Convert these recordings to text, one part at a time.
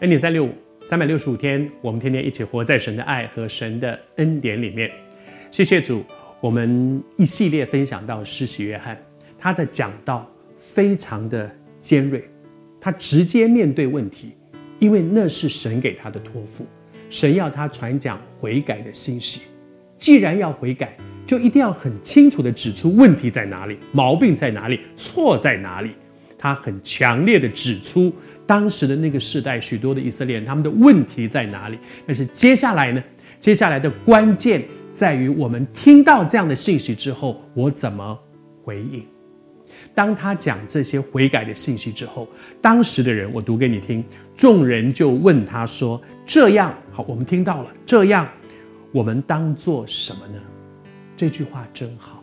恩典三六五，三百六十五天，我们天天一起活在神的爱和神的恩典里面。谢谢主，我们一系列分享到施洗约翰，他的讲道非常的尖锐，他直接面对问题，因为那是神给他的托付，神要他传讲悔改的信息。既然要悔改，就一定要很清楚地指出问题在哪里，毛病在哪里，错在哪里。他很强烈的指出当时的那个时代，许多的以色列人他们的问题在哪里。但是接下来呢？接下来的关键在于我们听到这样的信息之后，我怎么回应？当他讲这些悔改的信息之后，当时的人，我读给你听，众人就问他说：“这样好，我们听到了，这样我们当做什么呢？”这句话真好。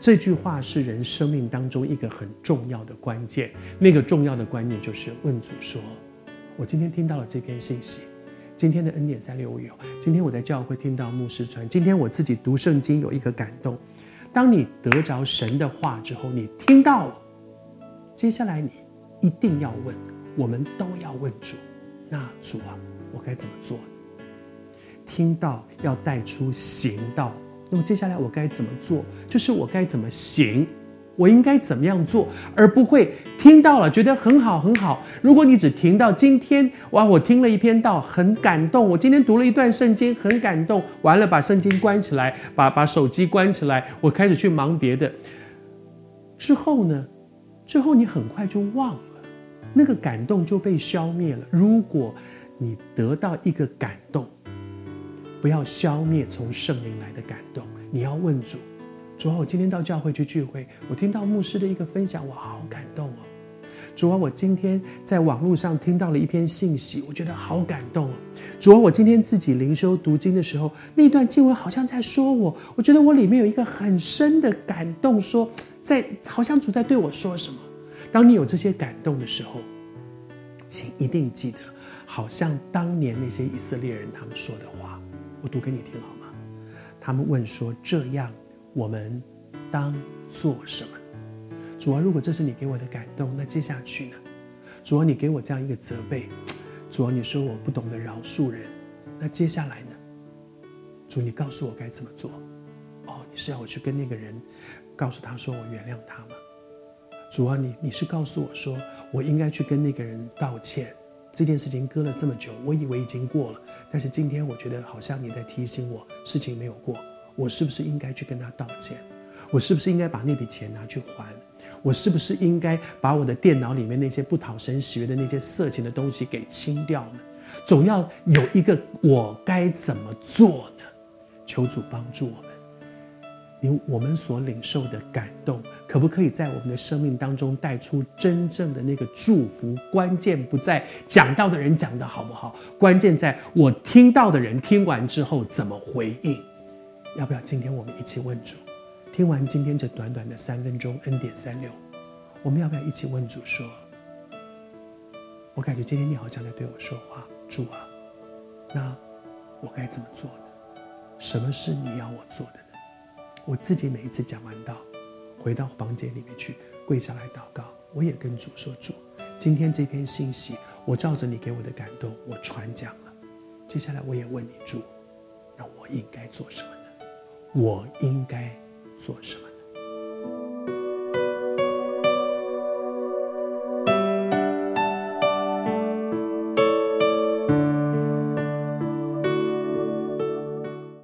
这句话是人生命当中一个很重要的关键。那个重要的观念就是问主说：“我今天听到了这篇信息，今天的恩典三六五有，今天我在教会听到牧师传，今天我自己读圣经有一个感动。当你得着神的话之后，你听到了，接下来你一定要问，我们都要问主：那主啊，我该怎么做？听到要带出行道。”那么接下来我该怎么做？就是我该怎么行，我应该怎么样做，而不会听到了觉得很好很好。如果你只听到今天，哇，我听了一篇道，很感动。我今天读了一段圣经，很感动。完了，把圣经关起来，把把手机关起来，我开始去忙别的。之后呢？之后你很快就忘了，那个感动就被消灭了。如果你得到一个感动，不要消灭从圣灵来的感动。你要问主，主啊，我今天到教会去聚会，我听到牧师的一个分享，我好感动哦。主啊，我今天在网络上听到了一篇信息，我觉得好感动哦。主啊，我今天自己灵修读经的时候，那段经文好像在说我，我觉得我里面有一个很深的感动，说在好像主在对我说什么。当你有这些感动的时候，请一定记得，好像当年那些以色列人他们说的话。我读给你听好吗？他们问说：“这样，我们当做什么？”主啊，如果这是你给我的感动，那接下去呢？主啊，你给我这样一个责备，主啊，你说我不懂得饶恕人，那接下来呢？主，你告诉我该怎么做？哦，你是要我去跟那个人，告诉他说我原谅他吗？主啊，你你是告诉我说我应该去跟那个人道歉？这件事情搁了这么久，我以为已经过了，但是今天我觉得好像你在提醒我，事情没有过，我是不是应该去跟他道歉？我是不是应该把那笔钱拿去还？我是不是应该把我的电脑里面那些不讨神喜悦的那些色情的东西给清掉呢？总要有一个我该怎么做呢？求主帮助我。因我们所领受的感动，可不可以在我们的生命当中带出真正的那个祝福？关键不在讲道的人讲得好不好，关键在我听到的人听完之后怎么回应。要不要今天我们一起问主？听完今天这短短的三分钟恩典三六，我们要不要一起问主说：我感觉今天你好像在对我说话，主啊，那我该怎么做呢？什么是你要我做的？我自己每一次讲完道，回到房间里面去，跪下来祷告，我也跟主说：“主，今天这篇信息，我照着你给我的感动，我传讲了。接下来我也问你，主，那我应该做什么呢？我应该做什么？”